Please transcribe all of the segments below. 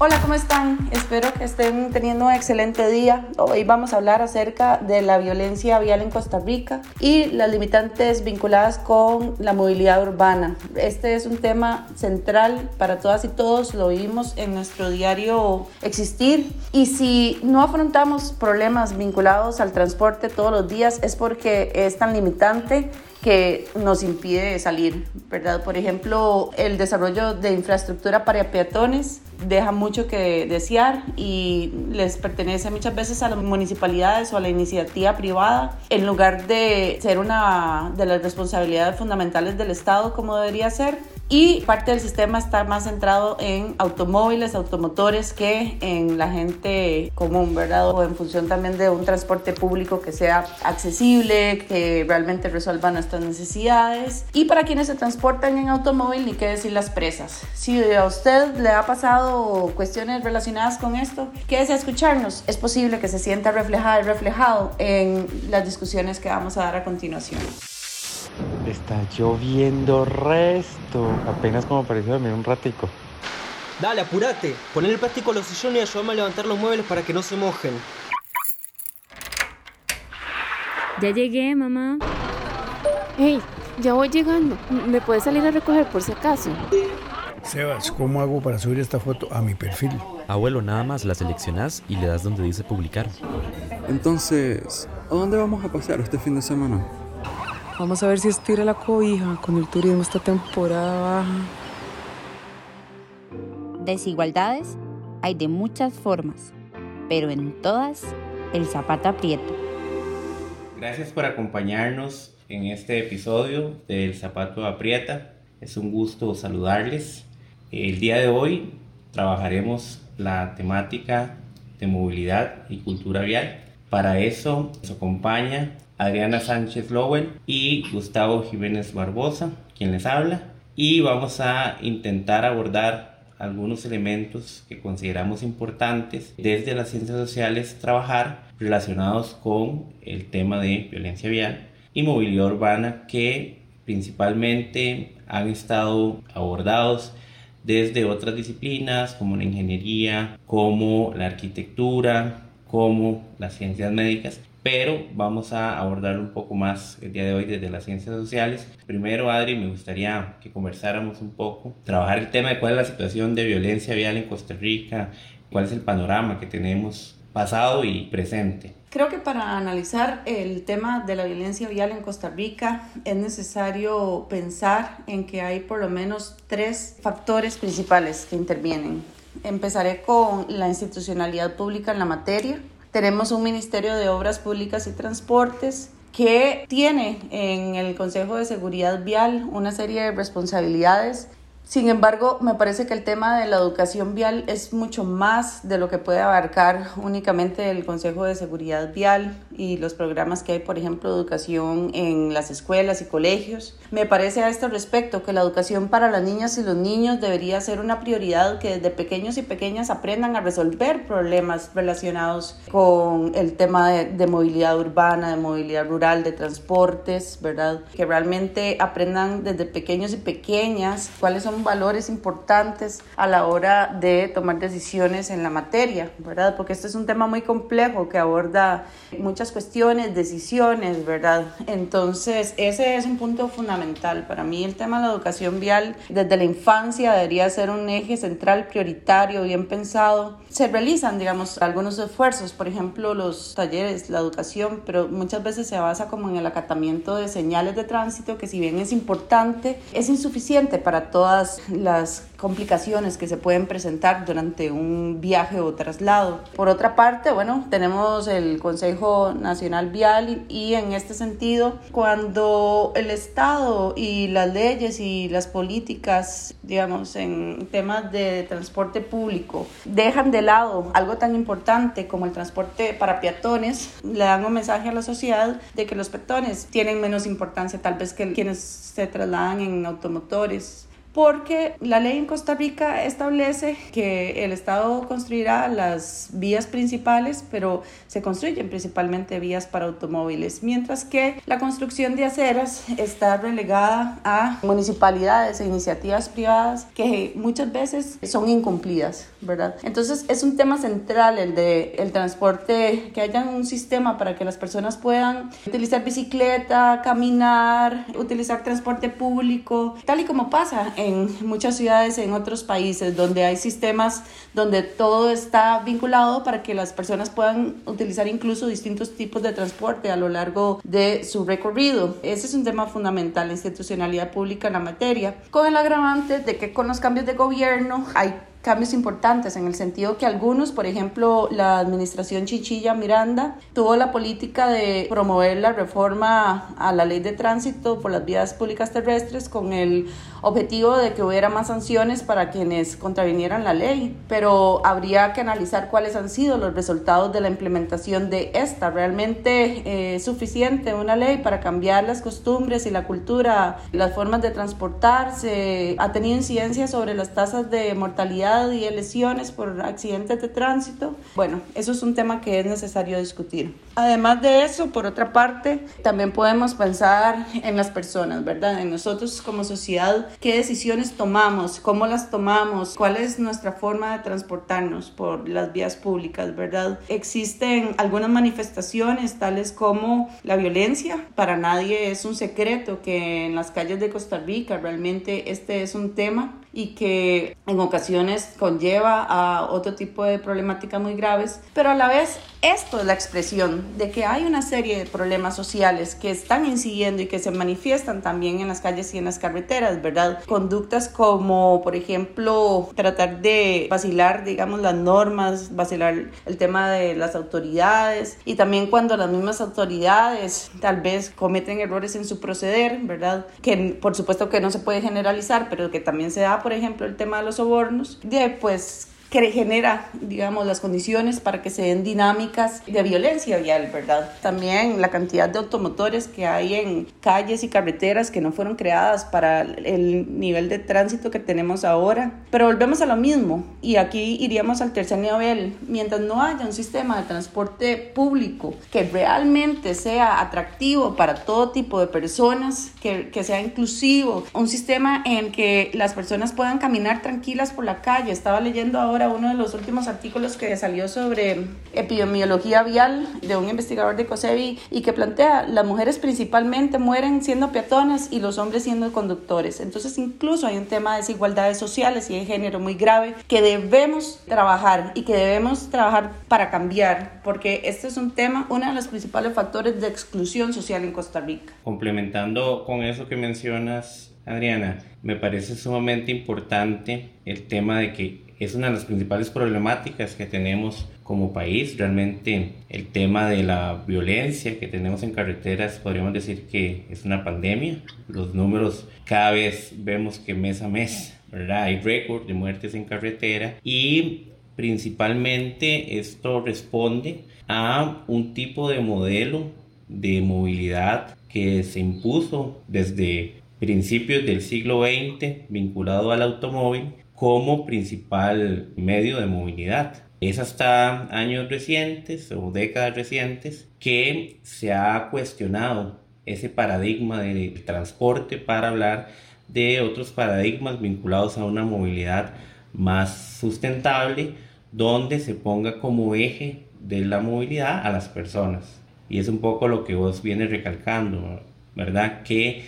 Hola, ¿cómo están? Espero que estén teniendo un excelente día. Hoy vamos a hablar acerca de la violencia vial en Costa Rica y las limitantes vinculadas con la movilidad urbana. Este es un tema central para todas y todos, lo vivimos en nuestro diario existir y si no afrontamos problemas vinculados al transporte todos los días es porque es tan limitante que nos impide salir, ¿verdad? Por ejemplo, el desarrollo de infraestructura para peatones deja mucho que desear y les pertenece muchas veces a las municipalidades o a la iniciativa privada en lugar de ser una de las responsabilidades fundamentales del Estado como debería ser y parte del sistema está más centrado en automóviles, automotores que en la gente común, ¿verdad? O en función también de un transporte público que sea accesible, que realmente resuelva nuestras necesidades. Y para quienes se transportan en automóvil, ni qué decir las presas. Si a usted le ha pasado cuestiones relacionadas con esto, quédese a escucharnos. Es posible que se sienta reflejada reflejado en las discusiones que vamos a dar a continuación. Está lloviendo resto. Apenas como pareció dormir un ratico. Dale, apúrate. Poner el plástico a los sillones y ayúdame a levantar los muebles para que no se mojen. Ya llegué, mamá. Hey, ya voy llegando. ¿Me puedes salir a recoger por si acaso? Sebas, ¿cómo hago para subir esta foto a mi perfil? Abuelo, nada más la seleccionas y le das donde dice publicar. Entonces, ¿a dónde vamos a pasear este fin de semana? Vamos a ver si estira la cobija con el turismo esta temporada baja. Desigualdades hay de muchas formas, pero en todas el zapato aprieta. Gracias por acompañarnos en este episodio del Zapato Aprieta. Es un gusto saludarles. El día de hoy trabajaremos la temática de movilidad y cultura vial. Para eso nos acompaña Adriana Sánchez Lowell y Gustavo Jiménez Barbosa, quien les habla. Y vamos a intentar abordar algunos elementos que consideramos importantes desde las ciencias sociales trabajar relacionados con el tema de violencia vial y movilidad urbana que principalmente han estado abordados desde otras disciplinas como la ingeniería, como la arquitectura, como las ciencias médicas pero vamos a abordar un poco más el día de hoy desde las ciencias sociales. Primero, Adri, me gustaría que conversáramos un poco, trabajar el tema de cuál es la situación de violencia vial en Costa Rica, cuál es el panorama que tenemos pasado y presente. Creo que para analizar el tema de la violencia vial en Costa Rica es necesario pensar en que hay por lo menos tres factores principales que intervienen. Empezaré con la institucionalidad pública en la materia, tenemos un Ministerio de Obras Públicas y Transportes que tiene en el Consejo de Seguridad Vial una serie de responsabilidades. Sin embargo, me parece que el tema de la educación vial es mucho más de lo que puede abarcar únicamente el Consejo de Seguridad Vial y los programas que hay, por ejemplo, educación en las escuelas y colegios. Me parece a este respecto que la educación para las niñas y los niños debería ser una prioridad que desde pequeños y pequeñas aprendan a resolver problemas relacionados con el tema de, de movilidad urbana, de movilidad rural, de transportes, ¿verdad? Que realmente aprendan desde pequeños y pequeñas cuáles son valores importantes a la hora de tomar decisiones en la materia, ¿verdad? Porque este es un tema muy complejo que aborda muchas cuestiones, decisiones, ¿verdad? Entonces, ese es un punto fundamental. Para mí el tema de la educación vial desde la infancia debería ser un eje central, prioritario, bien pensado. Se realizan, digamos, algunos esfuerzos, por ejemplo, los talleres, la educación, pero muchas veces se basa como en el acatamiento de señales de tránsito, que si bien es importante, es insuficiente para todas las complicaciones que se pueden presentar durante un viaje o traslado. Por otra parte, bueno, tenemos el Consejo Nacional Vial y, en este sentido, cuando el Estado y las leyes y las políticas, digamos, en temas de transporte público, dejan de lado algo tan importante como el transporte para peatones, le dan un mensaje a la sociedad de que los peatones tienen menos importancia tal vez que quienes se trasladan en automotores porque la ley en Costa Rica establece que el Estado construirá las vías principales, pero se construyen principalmente vías para automóviles, mientras que la construcción de aceras está relegada a municipalidades e iniciativas privadas que muchas veces son incumplidas, ¿verdad? Entonces es un tema central el de el transporte, que haya un sistema para que las personas puedan utilizar bicicleta, caminar, utilizar transporte público, tal y como pasa en muchas ciudades en otros países donde hay sistemas donde todo está vinculado para que las personas puedan utilizar incluso distintos tipos de transporte a lo largo de su recorrido. Ese es un tema fundamental, la institucionalidad pública en la materia, con el agravante de que con los cambios de gobierno hay cambios importantes en el sentido que algunos, por ejemplo, la administración Chichilla Miranda tuvo la política de promover la reforma a la ley de tránsito por las vías públicas terrestres con el objetivo de que hubiera más sanciones para quienes contravinieran la ley, pero habría que analizar cuáles han sido los resultados de la implementación de esta. ¿Realmente eh, es suficiente una ley para cambiar las costumbres y la cultura, las formas de transportarse? ¿Ha tenido incidencia sobre las tasas de mortalidad? Y de lesiones por accidentes de tránsito. Bueno, eso es un tema que es necesario discutir. Además de eso, por otra parte, también podemos pensar en las personas, ¿verdad? En nosotros como sociedad, qué decisiones tomamos, cómo las tomamos, cuál es nuestra forma de transportarnos por las vías públicas, ¿verdad? Existen algunas manifestaciones tales como la violencia. Para nadie es un secreto que en las calles de Costa Rica realmente este es un tema y que en ocasiones conlleva a otro tipo de problemáticas muy graves, pero a la vez esto es la expresión de que hay una serie de problemas sociales que están incidiendo y que se manifiestan también en las calles y en las carreteras, ¿verdad? Conductas como, por ejemplo, tratar de vacilar, digamos, las normas, vacilar el tema de las autoridades y también cuando las mismas autoridades tal vez cometen errores en su proceder, ¿verdad? Que por supuesto que no se puede generalizar, pero que también se da, por ejemplo, el tema de los sobornos, de pues que genera, digamos, las condiciones para que se den dinámicas de violencia vial, ¿verdad? También la cantidad de automotores que hay en calles y carreteras que no fueron creadas para el nivel de tránsito que tenemos ahora. Pero volvemos a lo mismo y aquí iríamos al tercer nivel. Mientras no haya un sistema de transporte público que realmente sea atractivo para todo tipo de personas, que, que sea inclusivo, un sistema en que las personas puedan caminar tranquilas por la calle. Estaba leyendo ahora uno de los últimos artículos que salió sobre epidemiología vial de un investigador de COSEBI y que plantea las mujeres principalmente mueren siendo peatones y los hombres siendo conductores. Entonces incluso hay un tema de desigualdades sociales y de género muy grave que debemos trabajar y que debemos trabajar para cambiar porque este es un tema, uno de los principales factores de exclusión social en Costa Rica. Complementando con eso que mencionas, Adriana, me parece sumamente importante el tema de que es una de las principales problemáticas que tenemos como país. Realmente el tema de la violencia que tenemos en carreteras podríamos decir que es una pandemia. Los números cada vez vemos que mes a mes ¿verdad? hay récord de muertes en carretera y principalmente esto responde a un tipo de modelo de movilidad que se impuso desde principios del siglo XX vinculado al automóvil como principal medio de movilidad. Es hasta años recientes o décadas recientes que se ha cuestionado ese paradigma del transporte para hablar de otros paradigmas vinculados a una movilidad más sustentable donde se ponga como eje de la movilidad a las personas. Y es un poco lo que vos vienes recalcando, ¿verdad? Que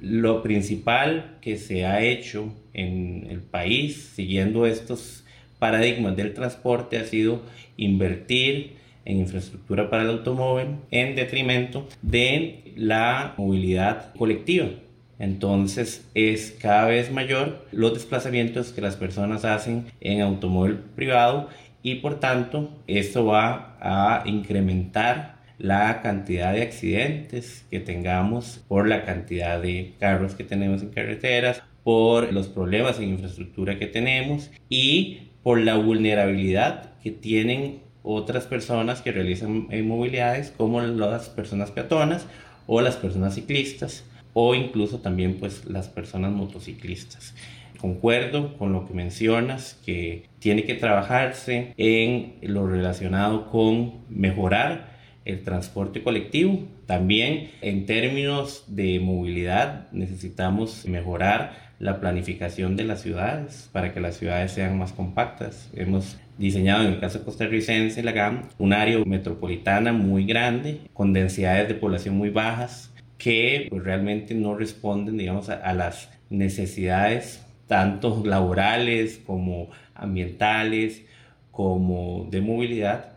lo principal que se ha hecho en el país, siguiendo estos paradigmas del transporte, ha sido invertir en infraestructura para el automóvil en detrimento de la movilidad colectiva. Entonces es cada vez mayor los desplazamientos que las personas hacen en automóvil privado y por tanto esto va a incrementar la cantidad de accidentes que tengamos por la cantidad de carros que tenemos en carreteras, por los problemas en infraestructura que tenemos y por la vulnerabilidad que tienen otras personas que realizan movilidades como las personas peatonas o las personas ciclistas o incluso también pues las personas motociclistas. Concuerdo con lo que mencionas, que tiene que trabajarse en lo relacionado con mejorar el transporte colectivo. También en términos de movilidad necesitamos mejorar la planificación de las ciudades para que las ciudades sean más compactas. Hemos diseñado en el caso costarricense, la GAM, un área metropolitana muy grande con densidades de población muy bajas que pues, realmente no responden, digamos, a, a las necesidades tanto laborales como ambientales como de movilidad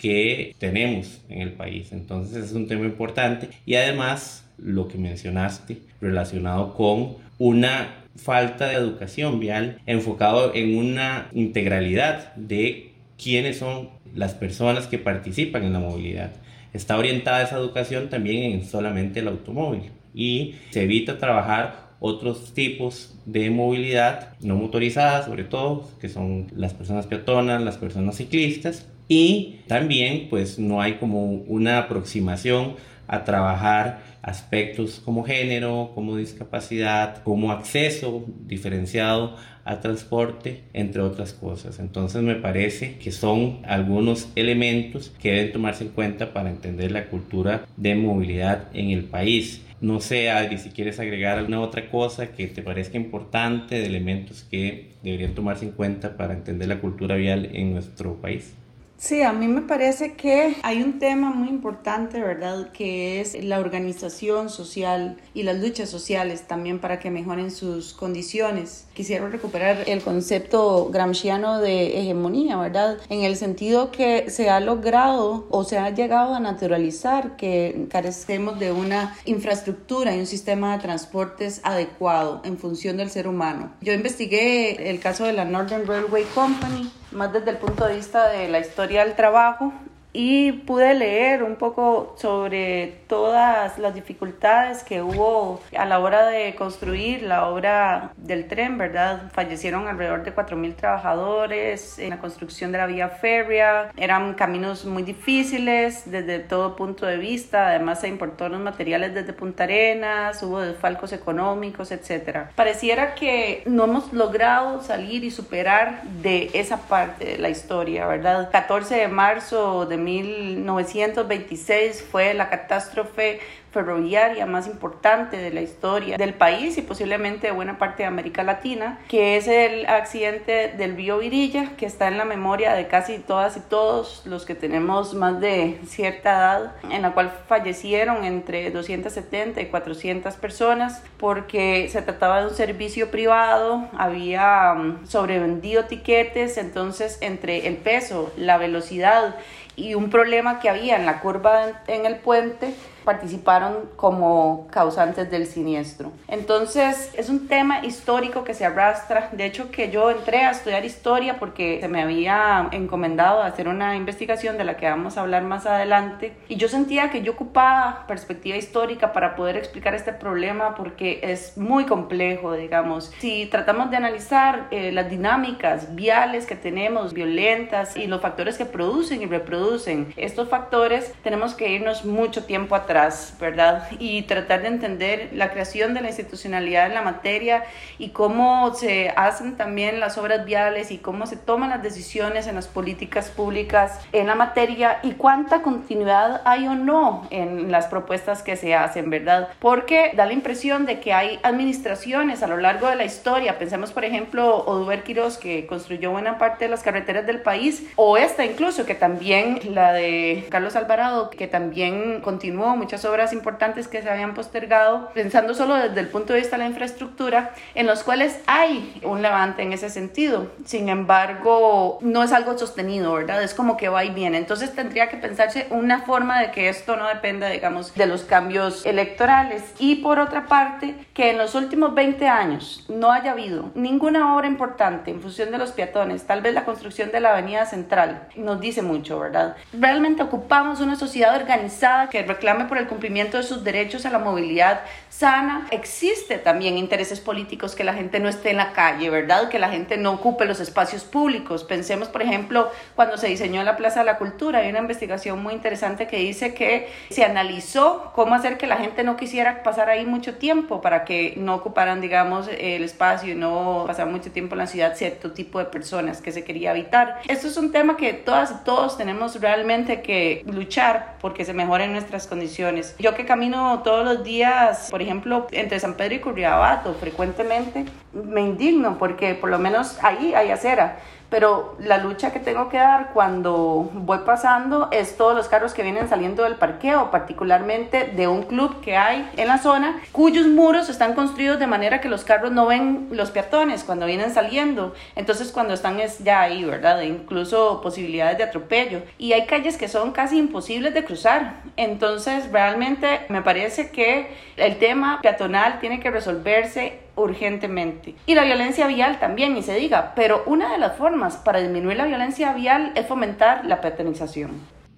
que tenemos en el país. Entonces es un tema importante y además lo que mencionaste relacionado con una falta de educación vial enfocado en una integralidad de quiénes son las personas que participan en la movilidad. Está orientada esa educación también en solamente el automóvil y se evita trabajar otros tipos de movilidad no motorizada sobre todo que son las personas peatonas, las personas ciclistas y también pues no hay como una aproximación a trabajar aspectos como género, como discapacidad, como acceso diferenciado a transporte, entre otras cosas. Entonces me parece que son algunos elementos que deben tomarse en cuenta para entender la cultura de movilidad en el país. No sé, Adri, si quieres agregar alguna otra cosa que te parezca importante de elementos que deberían tomarse en cuenta para entender la cultura vial en nuestro país. Sí, a mí me parece que hay un tema muy importante, ¿verdad? Que es la organización social y las luchas sociales también para que mejoren sus condiciones. Quisiera recuperar el concepto gramsciano de hegemonía, ¿verdad? En el sentido que se ha logrado o se ha llegado a naturalizar que carecemos de una infraestructura y un sistema de transportes adecuado en función del ser humano. Yo investigué el caso de la Northern Railway Company más desde el punto de vista de la historia del trabajo y pude leer un poco sobre todas las dificultades que hubo a la hora de construir la obra del tren, ¿verdad? Fallecieron alrededor de 4.000 trabajadores en la construcción de la vía férrea, eran caminos muy difíciles desde todo punto de vista, además se importaron los materiales desde Punta Arenas, hubo desfalcos económicos, etc. Pareciera que no hemos logrado salir y superar de esa parte de la historia, ¿verdad? 14 de marzo de 1926 fue la catástrofe ferroviaria más importante de la historia del país y posiblemente de buena parte de América Latina, que es el accidente del Río Virilla, que está en la memoria de casi todas y todos los que tenemos más de cierta edad, en la cual fallecieron entre 270 y 400 personas porque se trataba de un servicio privado, había mm, sobrevendido tiquetes, entonces entre el peso, la velocidad y un problema que había en la curva en el puente, participaron como causantes del siniestro. Entonces es un tema histórico que se arrastra. De hecho que yo entré a estudiar historia porque se me había encomendado hacer una investigación de la que vamos a hablar más adelante y yo sentía que yo ocupaba perspectiva histórica para poder explicar este problema porque es muy complejo, digamos. Si tratamos de analizar eh, las dinámicas viales que tenemos, violentas y los factores que producen y reproducen estos factores, tenemos que irnos mucho tiempo atrás ¿verdad? Y tratar de entender la creación de la institucionalidad en la materia y cómo se hacen también las obras viales y cómo se toman las decisiones en las políticas públicas en la materia y cuánta continuidad hay o no en las propuestas que se hacen, ¿verdad? Porque da la impresión de que hay administraciones a lo largo de la historia, pensemos por ejemplo Oduber Quiroz que construyó buena parte de las carreteras del país, o esta incluso que también la de Carlos Alvarado que también continuó muchas obras importantes que se habían postergado, pensando solo desde el punto de vista de la infraestructura, en los cuales hay un levante en ese sentido. Sin embargo, no es algo sostenido, ¿verdad? Es como que va y viene. Entonces tendría que pensarse una forma de que esto no dependa, digamos, de los cambios electorales. Y por otra parte, que en los últimos 20 años no haya habido ninguna obra importante en función de los peatones, tal vez la construcción de la Avenida Central, nos dice mucho, ¿verdad? Realmente ocupamos una sociedad organizada que reclame por el cumplimiento de sus derechos a la movilidad sana, existe también intereses políticos que la gente no esté en la calle, ¿verdad? Que la gente no ocupe los espacios públicos. Pensemos, por ejemplo, cuando se diseñó la Plaza de la Cultura, hay una investigación muy interesante que dice que se analizó cómo hacer que la gente no quisiera pasar ahí mucho tiempo para que no ocuparan, digamos, el espacio y no pasar mucho tiempo en la ciudad cierto tipo de personas que se quería evitar. Esto es un tema que todas y todos tenemos realmente que luchar porque se mejoren nuestras condiciones. Yo que camino todos los días, por ejemplo, entre San Pedro y Curriabato, frecuentemente me indigno porque por lo menos ahí hay acera pero la lucha que tengo que dar cuando voy pasando es todos los carros que vienen saliendo del parqueo, particularmente de un club que hay en la zona, cuyos muros están construidos de manera que los carros no ven los peatones cuando vienen saliendo, entonces cuando están es ya ahí, ¿verdad? incluso posibilidades de atropello. Y hay calles que son casi imposibles de cruzar, entonces realmente me parece que el tema peatonal tiene que resolverse urgentemente. Y la violencia vial también, ni se diga, pero una de las formas para disminuir la violencia vial es fomentar la paternización.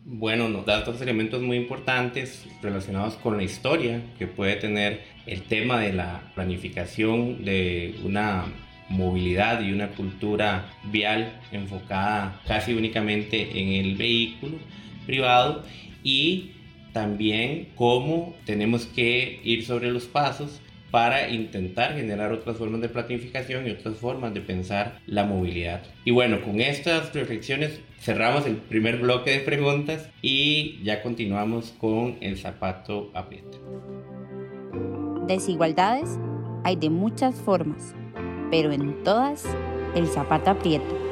Bueno, nos da otros elementos muy importantes relacionados con la historia que puede tener el tema de la planificación de una movilidad y una cultura vial enfocada casi únicamente en el vehículo privado y también cómo tenemos que ir sobre los pasos para intentar generar otras formas de planificación y otras formas de pensar la movilidad. Y bueno, con estas reflexiones cerramos el primer bloque de preguntas y ya continuamos con el zapato aprieta. Desigualdades hay de muchas formas, pero en todas el zapato aprieta.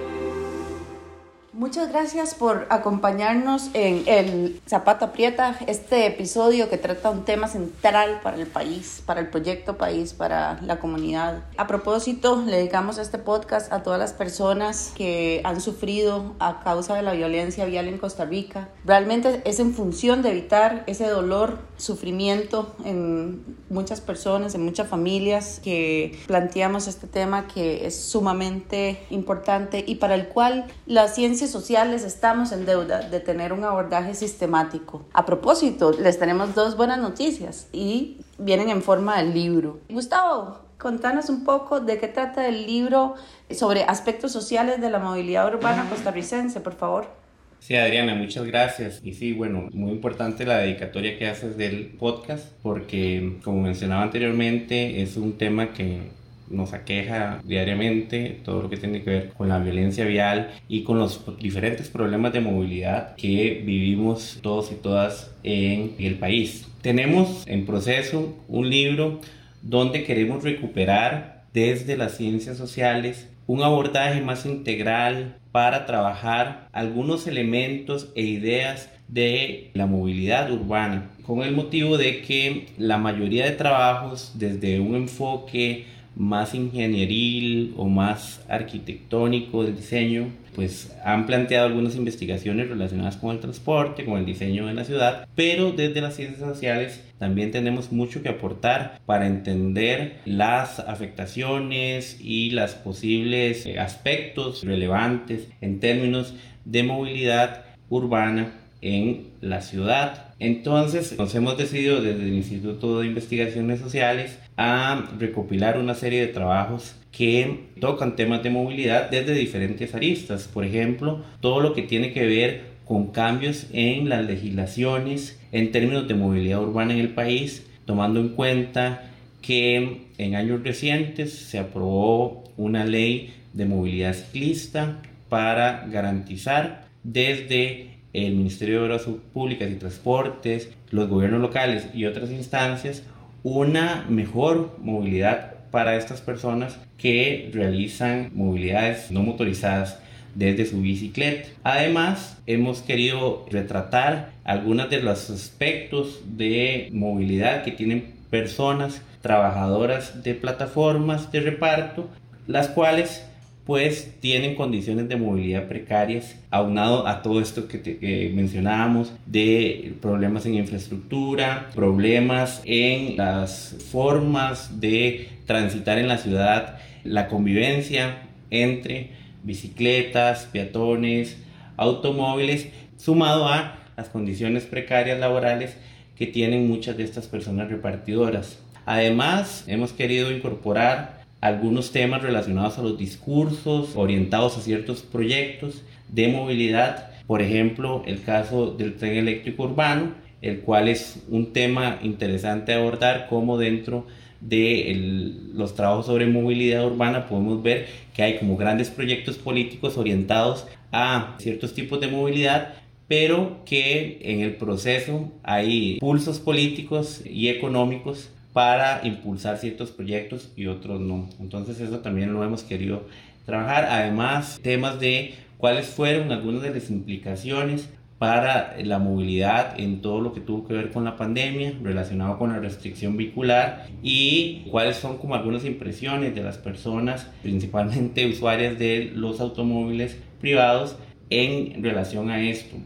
Muchas gracias por acompañarnos en el Zapato Aprieta, este episodio que trata un tema central para el país, para el proyecto país, para la comunidad. A propósito, le dedicamos este podcast a todas las personas que han sufrido a causa de la violencia vial en Costa Rica. Realmente es en función de evitar ese dolor, sufrimiento en muchas personas, en muchas familias que planteamos este tema que es sumamente importante y para el cual la ciencia sociales estamos en deuda de tener un abordaje sistemático. A propósito, les tenemos dos buenas noticias y vienen en forma de libro. Gustavo, contanos un poco de qué trata el libro sobre aspectos sociales de la movilidad urbana costarricense, por favor. Sí, Adriana, muchas gracias. Y sí, bueno, muy importante la dedicatoria que haces del podcast porque, como mencionaba anteriormente, es un tema que nos aqueja diariamente, todo lo que tiene que ver con la violencia vial y con los diferentes problemas de movilidad que vivimos todos y todas en el país. Tenemos en proceso un libro donde queremos recuperar desde las ciencias sociales un abordaje más integral para trabajar algunos elementos e ideas de la movilidad urbana, con el motivo de que la mayoría de trabajos desde un enfoque más ingenieril o más arquitectónico del diseño, pues han planteado algunas investigaciones relacionadas con el transporte, con el diseño de la ciudad, pero desde las ciencias sociales también tenemos mucho que aportar para entender las afectaciones y los posibles eh, aspectos relevantes en términos de movilidad urbana en la ciudad. Entonces nos hemos decidido desde el Instituto de Investigaciones Sociales a recopilar una serie de trabajos que tocan temas de movilidad desde diferentes aristas. Por ejemplo, todo lo que tiene que ver con cambios en las legislaciones en términos de movilidad urbana en el país, tomando en cuenta que en años recientes se aprobó una ley de movilidad ciclista para garantizar desde el Ministerio de Obras Públicas y Transportes, los gobiernos locales y otras instancias una mejor movilidad para estas personas que realizan movilidades no motorizadas desde su bicicleta. Además, hemos querido retratar algunos de los aspectos de movilidad que tienen personas trabajadoras de plataformas de reparto, las cuales pues tienen condiciones de movilidad precarias, aunado a todo esto que, mencionábamos de problemas en infraestructura, problemas en las formas de transitar en la ciudad, la convivencia entre bicicletas, peatones, automóviles, sumado a las condiciones precarias laborales que tienen muchas de estas personas repartidoras. Además, hemos querido incorporar algunos temas relacionados a los discursos, orientados a ciertos proyectos de movilidad, por ejemplo, el caso del tren eléctrico urbano, el cual es un tema interesante abordar como dentro de los trabajos sobre movilidad urbana podemos ver que hay como grandes proyectos políticos orientados a ciertos tipos de movilidad pero que en el proceso hay pulsos políticos y económicos para impulsar ciertos proyectos y otros no. Entonces eso también lo hemos querido trabajar. Además, temas de cuáles fueron algunas de las implicaciones para la movilidad en todo lo que tuvo que ver con la pandemia relacionado con la restricción vehicular y cuáles son como algunas impresiones de las personas, principalmente usuarias de los automóviles privados en relación a esto.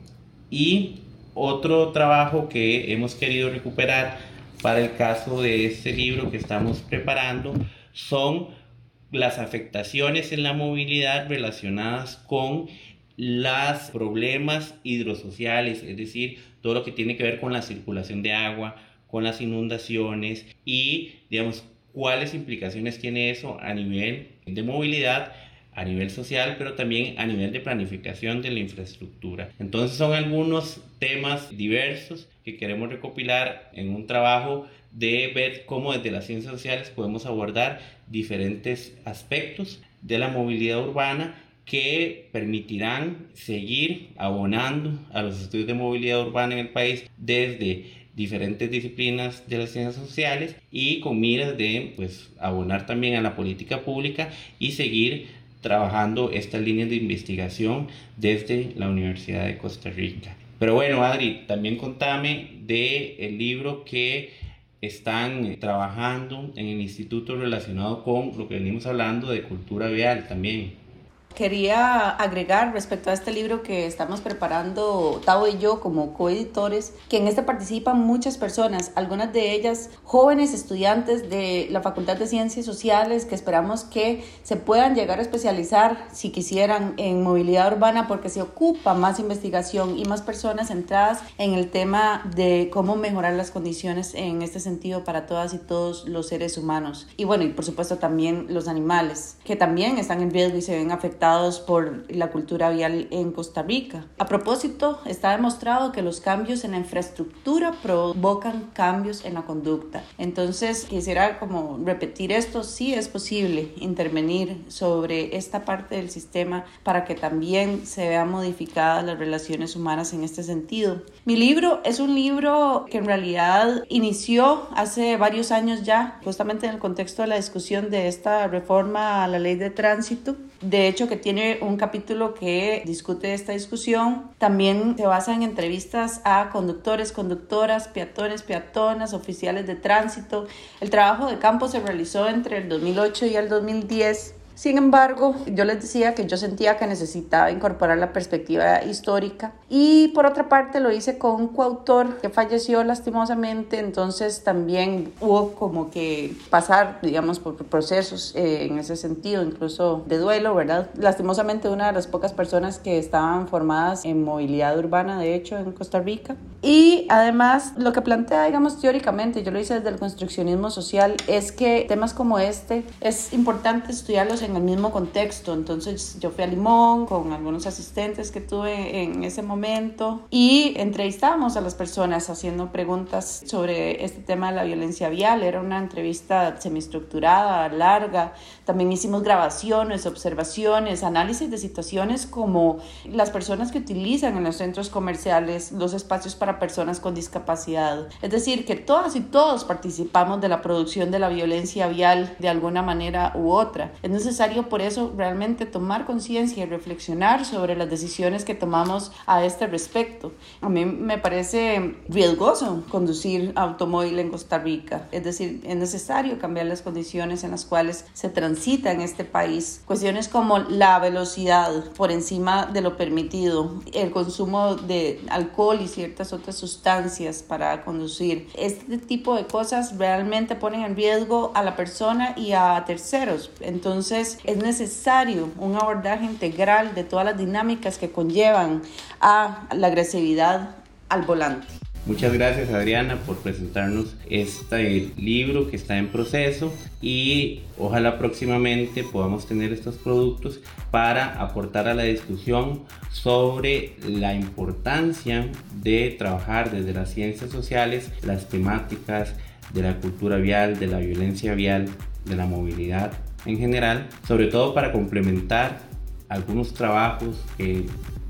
Y otro trabajo que hemos querido recuperar para el caso de este libro que estamos preparando son las afectaciones en la movilidad relacionadas con los problemas hidrosociales, es decir, todo lo que tiene que ver con la circulación de agua, con las inundaciones y, digamos, cuáles implicaciones tiene eso a nivel de movilidad, a nivel social, pero también a nivel de planificación de la infraestructura. Entonces son algunos temas diversos que queremos recopilar en un trabajo de ver cómo desde las ciencias sociales podemos abordar diferentes aspectos de la movilidad urbana que permitirán seguir abonando a los estudios de movilidad urbana en el país desde diferentes disciplinas de las ciencias sociales y con miras de pues abonar también a la política pública y seguir trabajando estas líneas de investigación desde la Universidad de Costa Rica. Pero bueno, Adri, también contame de el libro que están trabajando en el instituto relacionado con lo que venimos hablando de cultura vial también. Quería agregar respecto a este libro que estamos preparando Tavo y yo como coeditores, que en este participan muchas personas, algunas de ellas jóvenes estudiantes de la Facultad de Ciencias Sociales que esperamos que se puedan llegar a especializar si quisieran en movilidad urbana porque se ocupa más investigación y más personas centradas en el tema de cómo mejorar las condiciones en este sentido para todas y todos los seres humanos. Y bueno, y por supuesto también los animales, que también están en riesgo y se ven afectados por la cultura vial en Costa Rica. A propósito, está demostrado que los cambios en la infraestructura provocan cambios en la conducta. Entonces, quisiera como repetir esto, sí es posible intervenir sobre esta parte del sistema para que también se vean modificadas las relaciones humanas en este sentido. Mi libro es un libro que en realidad inició hace varios años ya, justamente en el contexto de la discusión de esta reforma a la ley de tránsito. De hecho, que tiene un capítulo que discute esta discusión. También se basa en entrevistas a conductores, conductoras, peatones, peatonas, oficiales de tránsito. El trabajo de campo se realizó entre el 2008 y el 2010 sin embargo, yo les decía que yo sentía que necesitaba incorporar la perspectiva histórica y por otra parte lo hice con un coautor que falleció lastimosamente, entonces también hubo como que pasar, digamos, por procesos eh, en ese sentido, incluso de duelo, ¿verdad? Lastimosamente una de las pocas personas que estaban formadas en movilidad urbana, de hecho, en Costa Rica. Y además lo que plantea, digamos, teóricamente, yo lo hice desde el construccionismo social, es que temas como este es importante estudiarlos en el mismo contexto. Entonces yo fui a Limón con algunos asistentes que tuve en ese momento y entrevistábamos a las personas haciendo preguntas sobre este tema de la violencia vial. Era una entrevista semiestructurada, larga. También hicimos grabaciones, observaciones, análisis de situaciones como las personas que utilizan en los centros comerciales los espacios para personas con discapacidad. Es decir, que todas y todos participamos de la producción de la violencia vial de alguna manera u otra. Entonces necesario por eso realmente tomar conciencia y reflexionar sobre las decisiones que tomamos a este respecto. A mí me parece riesgoso conducir automóvil en Costa Rica, es decir, es necesario cambiar las condiciones en las cuales se transita en este país. Cuestiones como la velocidad por encima de lo permitido, el consumo de alcohol y ciertas otras sustancias para conducir. Este tipo de cosas realmente ponen en riesgo a la persona y a terceros. Es necesario un abordaje integral de todas las dinámicas que conllevan a la agresividad al volante. Muchas gracias Adriana por presentarnos este libro que está en proceso y ojalá próximamente podamos tener estos productos para aportar a la discusión sobre la importancia de trabajar desde las ciencias sociales las temáticas de la cultura vial, de la violencia vial, de la movilidad en general, sobre todo para complementar algunos trabajos que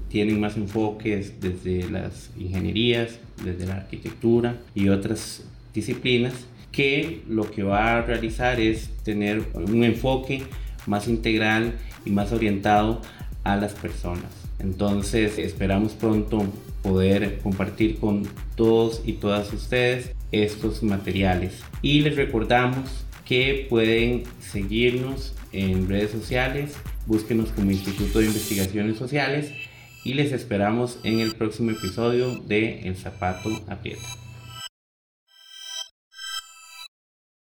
tienen más enfoques desde las ingenierías, desde la arquitectura y otras disciplinas, que lo que va a realizar es tener un enfoque más integral y más orientado a las personas. Entonces esperamos pronto poder compartir con todos y todas ustedes estos materiales. Y les recordamos que pueden seguirnos en redes sociales, búsquenos como Instituto de Investigaciones Sociales y les esperamos en el próximo episodio de El Zapato Aprieta.